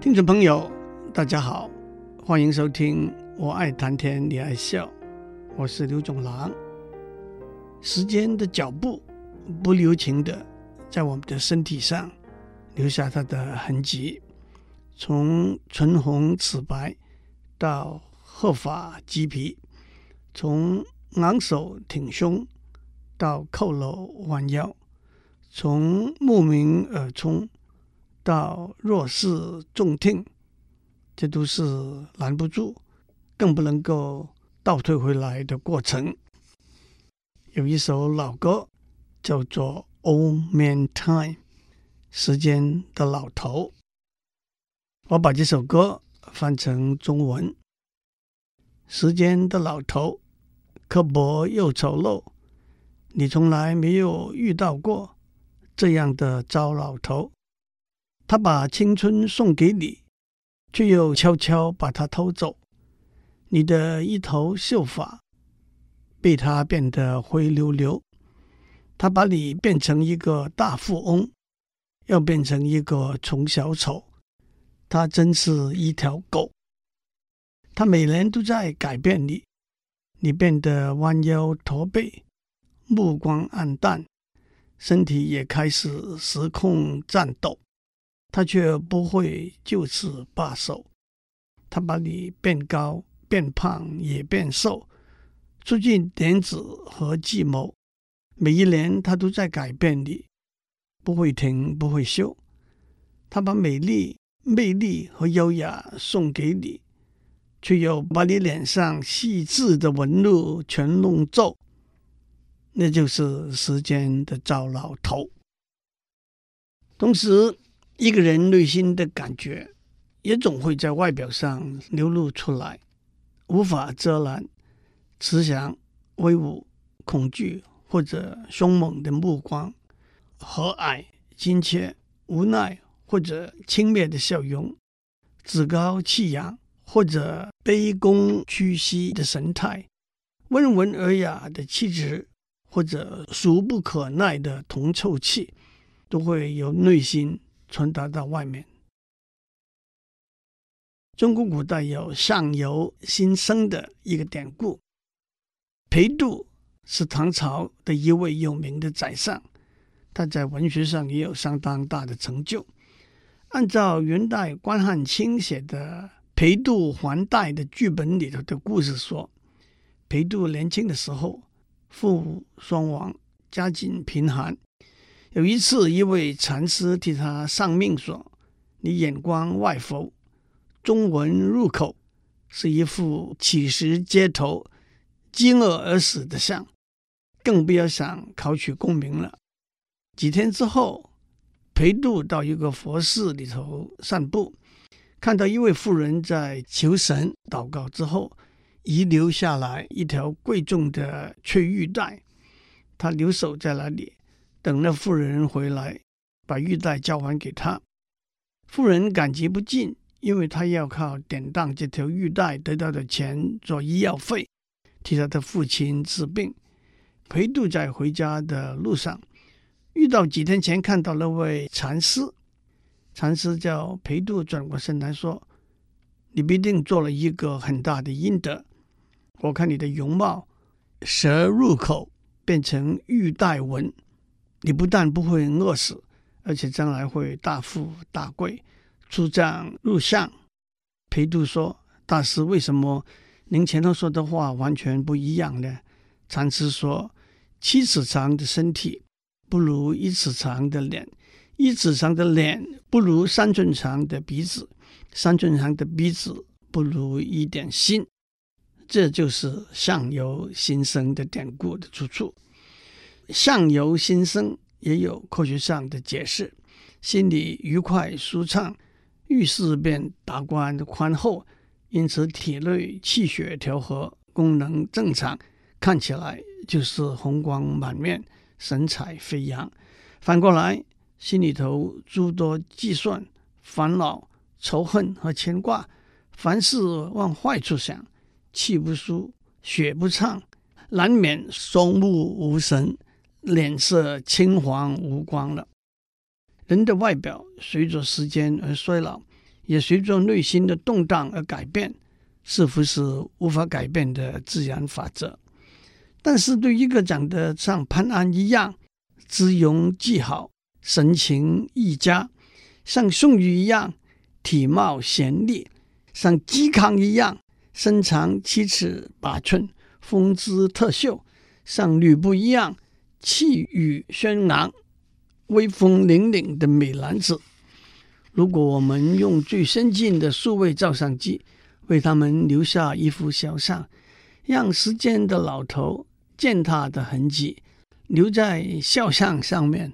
听众朋友，大家好，欢迎收听《我爱谈天你爱笑》，我是刘总郎。时间的脚步不留情的在我们的身体上留下它的痕迹，从唇红齿白到鹤发鸡皮，从昂首挺胸到佝僂弯腰，从慕名而冲到弱势重听，这都是拦不住，更不能够倒退回来的过程。有一首老歌叫做《Old Man Time》，时间的老头。我把这首歌翻成中文：时间的老头，刻薄又丑陋，你从来没有遇到过这样的糟老头。他把青春送给你，却又悄悄把它偷走。你的一头秀发。被他变得灰溜溜，他把你变成一个大富翁，又变成一个穷小丑，他真是一条狗。他每年都在改变你，你变得弯腰驼背，目光黯淡，身体也开始失控颤抖，他却不会就此罢手。他把你变高、变胖，也变瘦。出尽点子和计谋，每一年他都在改变你，不会停，不会休。他把美丽、魅力和优雅送给你，却又把你脸上细致的纹路全弄皱。那就是时间的糟老头。同时，一个人内心的感觉也总会在外表上流露出来，无法遮拦。慈祥、威武、恐惧或者凶猛的目光，和蔼、亲切、无奈或者轻蔑的笑容，趾高气扬或者卑躬屈膝的神态，温文尔雅的气质或者俗不可耐的铜臭气，都会由内心传达到外面。中国古代有“相由心生”的一个典故。裴度是唐朝的一位有名的宰相，他在文学上也有相当大的成就。按照元代关汉卿写的《裴度还代》的剧本里头的故事说，裴度年轻的时候父母双亡，家境贫寒。有一次，一位禅师替他丧命说：“你眼光外浮，中文入口，是一副乞食街头。”饥饿而死的相，更不要想考取功名了。几天之后，裴度到一个佛寺里头散步，看到一位妇人在求神祷告之后，遗留下来一条贵重的翠玉带。他留守在那里，等那妇人回来，把玉带交还给他。妇人感激不尽，因为他要靠典当这条玉带得到的钱做医药费。替他的父亲治病。裴度在回家的路上，遇到几天前看到那位禅师。禅师叫裴度转过身来说：“你必定做了一个很大的阴德。我看你的容貌，舌入口变成玉带纹，你不但不会饿死，而且将来会大富大贵，出将入相。”裴度说：“大师，为什么？”您前头说的话完全不一样呢。禅师说：“七尺长的身体不如一尺长的脸，一尺长的脸不如三寸长的鼻子，三寸长的鼻子不如一点心。”这就是“相由心生”的典故的出处。“相由心生”也有科学上的解释：心里愉快舒畅，遇事便达观宽厚。因此，体内气血调和，功能正常，看起来就是红光满面、神采飞扬。反过来，心里头诸多计算、烦恼、仇恨和牵挂，凡事往坏处想，气不舒、血不畅，难免双目无神、脸色青黄无光了。人的外表随着时间而衰老。也随着内心的动荡而改变，似乎是无法改变的自然法则。但是对一个长得像潘安一样姿容极好、神情奕佳，像宋玉一样体貌贤丽，像嵇康一样身长七尺八寸、风姿特秀，像吕布一样气宇轩昂、威风凛凛的美男子。如果我们用最先进的数位照相机为他们留下一幅肖像，让时间的老头践踏的痕迹留在肖像上面，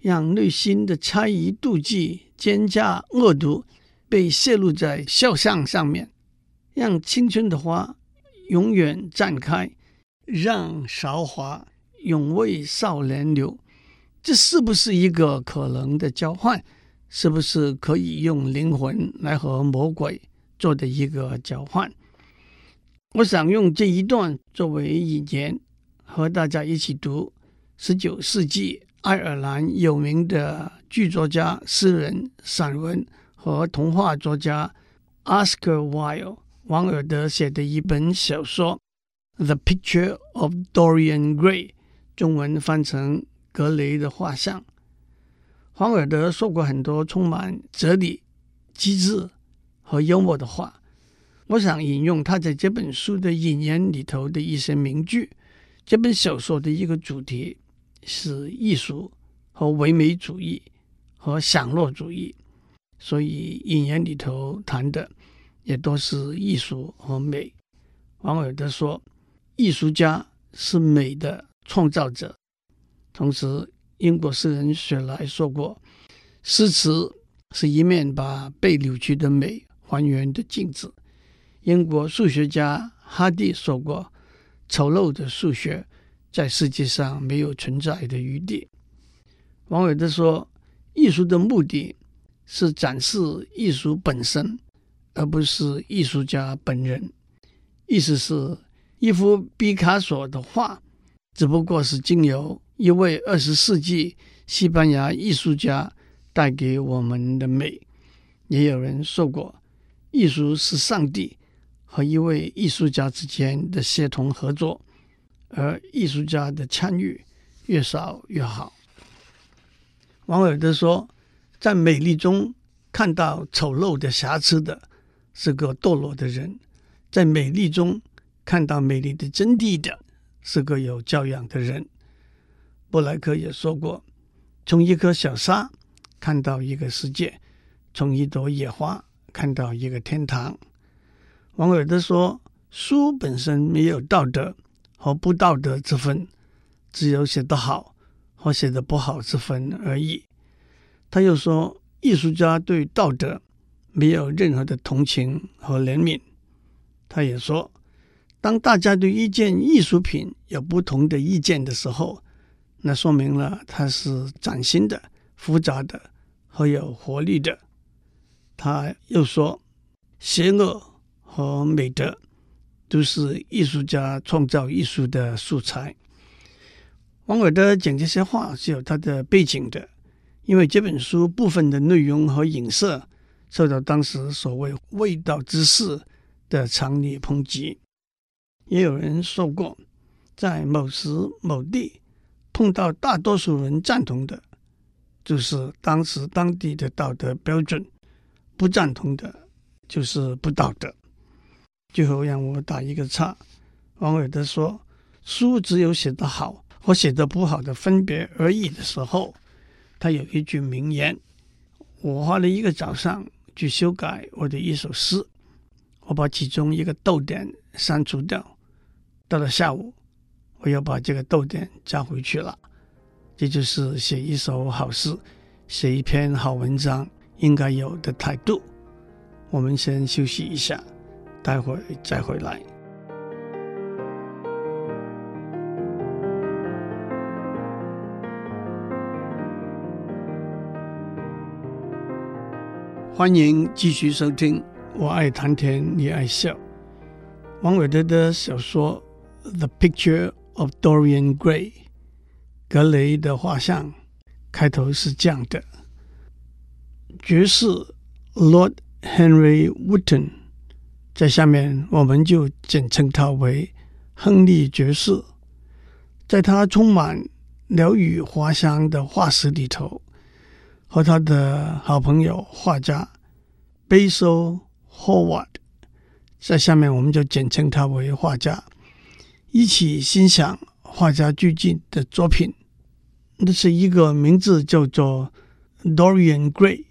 让内心的猜疑、妒忌、奸诈、恶毒被泄露在肖像上面，让青春的花永远绽开，让韶华永为少年留，这是不是一个可能的交换？是不是可以用灵魂来和魔鬼做的一个交换？我想用这一段作为引言，和大家一起读十九世纪爱尔兰有名的剧作家、诗人、散文和童话作家 Oscar Wilde 王尔德写的一本小说《The Picture of Dorian Gray》，中文翻成《格雷的画像》。王尔德说过很多充满哲理、机智和幽默的话。我想引用他在这本书的引言里头的一些名句。这本小说的一个主题是艺术和唯美主义和享乐主义，所以引言里头谈的也都是艺术和美。王尔德说：“艺术家是美的创造者。”同时，英国诗人雪莱说过：“诗词是一面把被扭曲的美还原的镜子。”英国数学家哈蒂说过：“丑陋的数学在世界上没有存在的余地。”王伟德说：“艺术的目的是展示艺术本身，而不是艺术家本人。”意思是，一幅毕卡索的画只不过是经由一位二十世纪西班牙艺术家带给我们的美，也有人说过，艺术是上帝和一位艺术家之间的协同合作，而艺术家的参与越少越好。王尔德说，在美丽中看到丑陋的瑕疵的是个堕落的人，在美丽中看到美丽的真谛的是个有教养的人。布莱克也说过：“从一颗小沙看到一个世界，从一朵野花看到一个天堂。”王尔德说：“书本身没有道德和不道德之分，只有写得好和写得不好之分而已。”他又说：“艺术家对道德没有任何的同情和怜悯。”他也说：“当大家对一件艺术品有不同的意见的时候。”那说明了它是崭新的、复杂的和有活力的。他又说，邪恶和美德都是艺术家创造艺术的素材。王尔德讲这些话是有他的背景的，因为这本书部分的内容和影射受到当时所谓“味道之士”的强烈抨击。也有人说过，在某时某地。碰到大多数人赞同的，就是当时当地的道德标准；不赞同的，就是不道德。最后让我打一个叉。王尔德说：“书只有写得好和写得不好的分别而已的时候，他有一句名言。我花了一个早上去修改我的一首诗，我把其中一个逗点删除掉，到了下午。”我要把这个逗点加回去了，这就是写一首好诗、写一篇好文章应该有的态度。我们先休息一下，待会再回来。欢迎继续收听，我爱谈天，你爱笑。王伟德的小说《The Picture》of Dorian Gray，格雷的画像，开头是这样的：爵士 Lord Henry Wotton，在下面我们就简称他为亨利爵士。在他充满鸟语花香的画室里头，和他的好朋友画家 Basil Hallward，在下面我们就简称他为画家，一起欣赏画家最近的作品。那是一个名字叫做 Dorian Gray，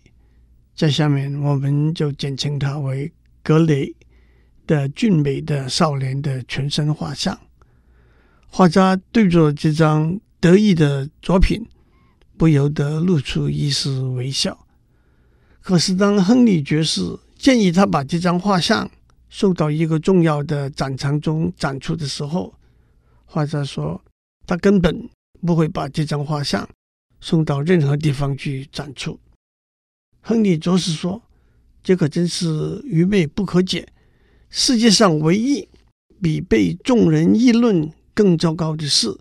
在下面我们就简称他为格雷的俊美的少年的全身画像。画家对着这张得意的作品，不由得露出一丝微笑。可是，当亨利爵士建议他把这张画像送到一个重要的展场中展出的时候，画家说他根本不会把这张画像送到任何地方去展出。亨利爵士说：“这可真是愚昧不可解。世界上唯一比被众人议论更糟糕的事，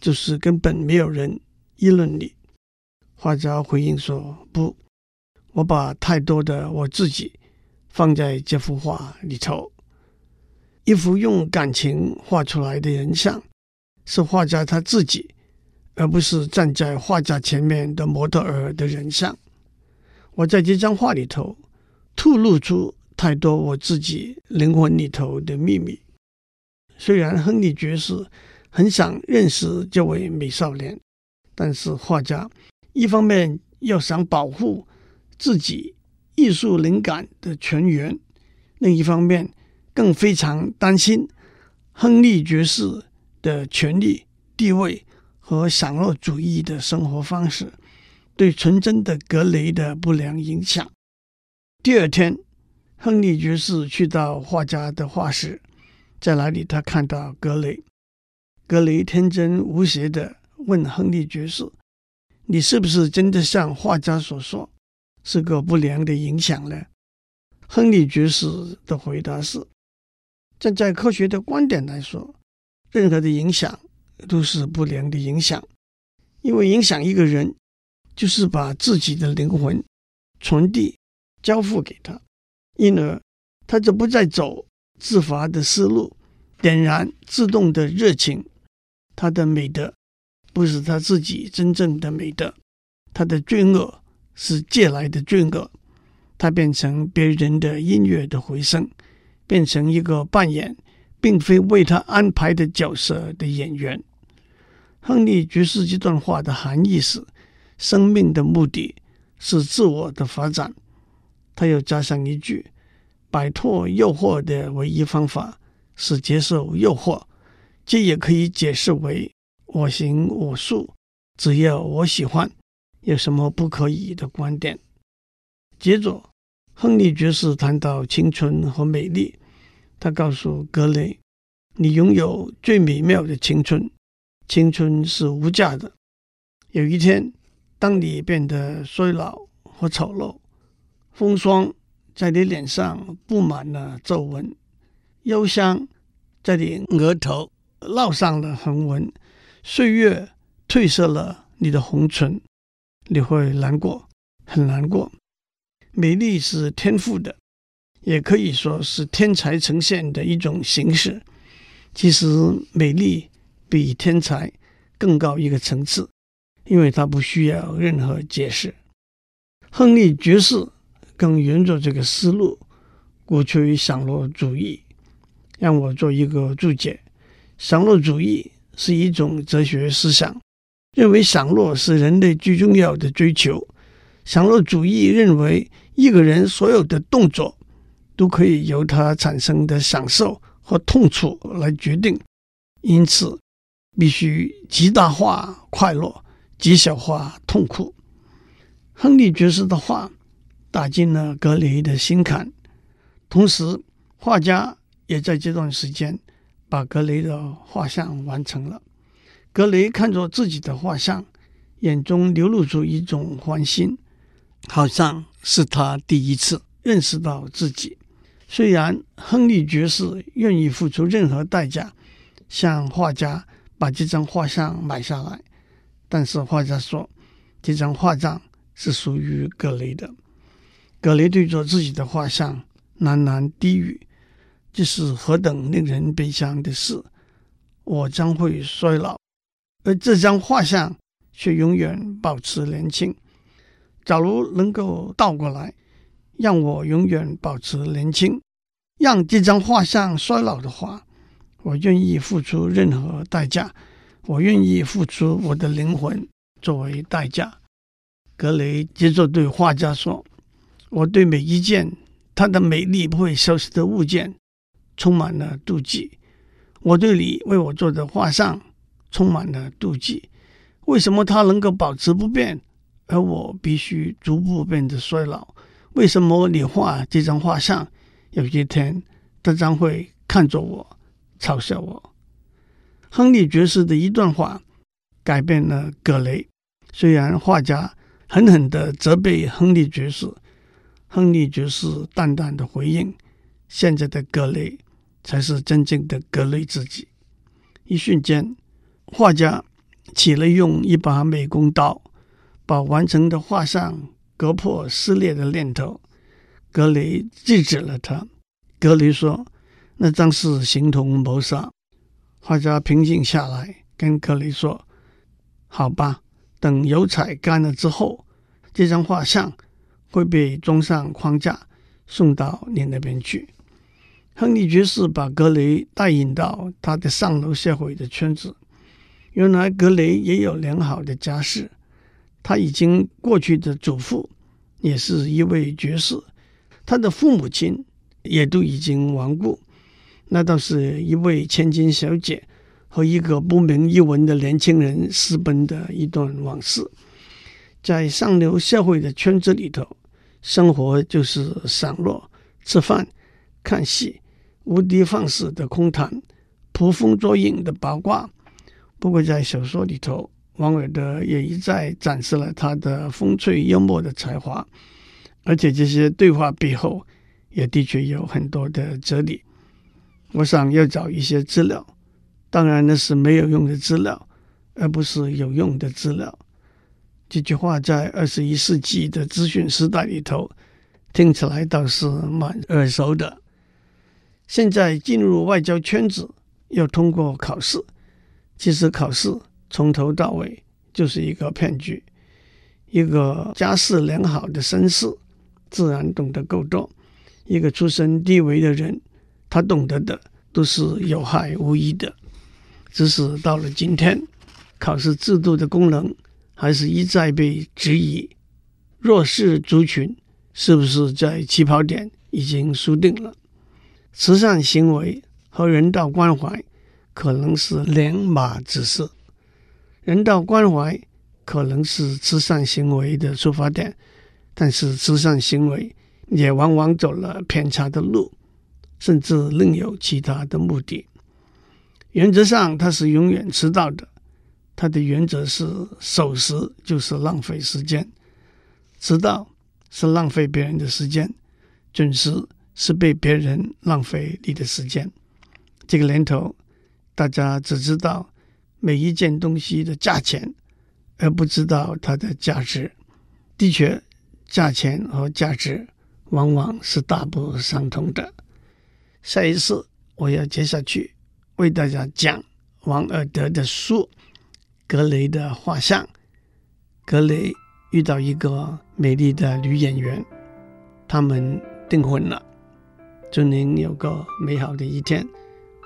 就是根本没有人议论你。”画家回应说：“不，我把太多的我自己放在这幅画里头。一幅用感情画出来的人像，是画家他自己，而不是站在画家前面的模特儿的人像。我在这张画里头吐露出太多我自己灵魂里头的秘密。虽然亨利爵士很想认识这位美少年，但是画家。”一方面要想保护自己艺术灵感的泉源，另一方面更非常担心亨利爵士的权力地位和享乐主义的生活方式对纯真的格雷的不良影响。第二天，亨利爵士去到画家的画室，在那里他看到格雷。格雷天真无邪的问亨利爵士。你是不是真的像画家所说，是个不良的影响呢？亨利爵士的回答是：站在科学的观点来说，任何的影响都是不良的影响，因为影响一个人，就是把自己的灵魂传递、交付给他，因而他就不再走自发的思路，点燃自动的热情，他的美德。不是他自己真正的美德，他的罪恶是借来的罪恶。他变成别人的音乐的回声，变成一个扮演并非为他安排的角色的演员。亨利爵士这段话的含义是：生命的目的是自我的发展。他又加上一句：摆脱诱惑的唯一方法是接受诱惑。这也可以解释为。我行我素，只要我喜欢，有什么不可以的观点。接着，亨利爵士谈到青春和美丽，他告诉格雷：“你拥有最美妙的青春，青春是无价的。有一天，当你变得衰老和丑陋，风霜在你脸上布满了皱纹，忧伤在你额头烙上了横纹。”岁月褪色了你的红唇，你会难过，很难过。美丽是天赋的，也可以说是天才呈现的一种形式。其实，美丽比天才更高一个层次，因为它不需要任何解释。亨利爵士更沿着这个思路，鼓吹享乐主义。让我做一个注解：享乐主义。是一种哲学思想，认为享乐是人类最重要的追求。享乐主义认为，一个人所有的动作都可以由他产生的享受和痛楚来决定，因此必须极大化快乐，极小化痛苦。亨利爵士的话打进了格雷的心坎，同时画家也在这段时间。把格雷的画像完成了。格雷看着自己的画像，眼中流露出一种欢欣，好像是他第一次认识到自己。虽然亨利爵士愿意付出任何代价，向画家把这张画像买下来，但是画家说，这张画像是属于格雷的。格雷对着自己的画像喃喃低语：“这是何等令人悲伤的事！我将会衰老，而这张画像却永远保持年轻。假如能够倒过来，让我永远保持年轻，让这张画像衰老的话，我愿意付出任何代价。我愿意付出我的灵魂作为代价。”格雷接着对画家说：“我对每一件它的美丽不会消失的物件充满了妒忌。我对你为我做的画像充满了妒忌。为什么他能够保持不变，而我必须逐步变得衰老？为什么你画这张画像，有一天他将会看着我，嘲笑我？”亨利爵士的一段话改变了格雷。虽然画家。狠狠地责备亨利爵士，亨利爵士淡淡的回应：“现在的格雷才是真正的格雷自己。”一瞬间，画家起了用一把美工刀把完成的画像割破撕裂的念头。格雷制止了他。格雷说：“那张是形同谋杀。”画家平静下来，跟格雷说：“好吧。”等油彩干了之后，这张画像会被装上框架，送到你那边去。亨利爵士把格雷带引到他的上流社会的圈子。原来格雷也有良好的家世，他已经过去的祖父也是一位爵士，他的父母亲也都已经亡故。那倒是一位千金小姐。和一个不明一文的年轻人私奔的一段往事，在上流社会的圈子里头，生活就是散落、吃饭、看戏、无的放矢的空谈、捕风捉影的八卦。不过，在小说里头，王尔德也一再展示了他的风趣幽默的才华，而且这些对话背后也的确有很多的哲理。我想要找一些资料。当然，那是没有用的资料，而不是有用的资料。这句话在二十一世纪的资讯时代里头，听起来倒是蛮耳熟的。现在进入外交圈子要通过考试，其实考试从头到尾就是一个骗局。一个家世良好的绅士自然懂得够多，一个出身低微的人，他懂得的都是有害无益的。只是到了今天，考试制度的功能还是一再被质疑。弱势族群是不是在起跑点已经输定了？慈善行为和人道关怀可能是两码子事。人道关怀可能是慈善行为的出发点，但是慈善行为也往往走了偏差的路，甚至另有其他的目的。原则上，它是永远迟到的。它的原则是守时就是浪费时间，迟到是浪费别人的时间，准时是被别人浪费你的时间。这个年头，大家只知道每一件东西的价钱，而不知道它的价值。的确，价钱和价值往往是大不相同的。下一次我要接下去。为大家讲王尔德的书《格雷的画像》。格雷遇到一个美丽的女演员，他们订婚了。祝您有个美好的一天，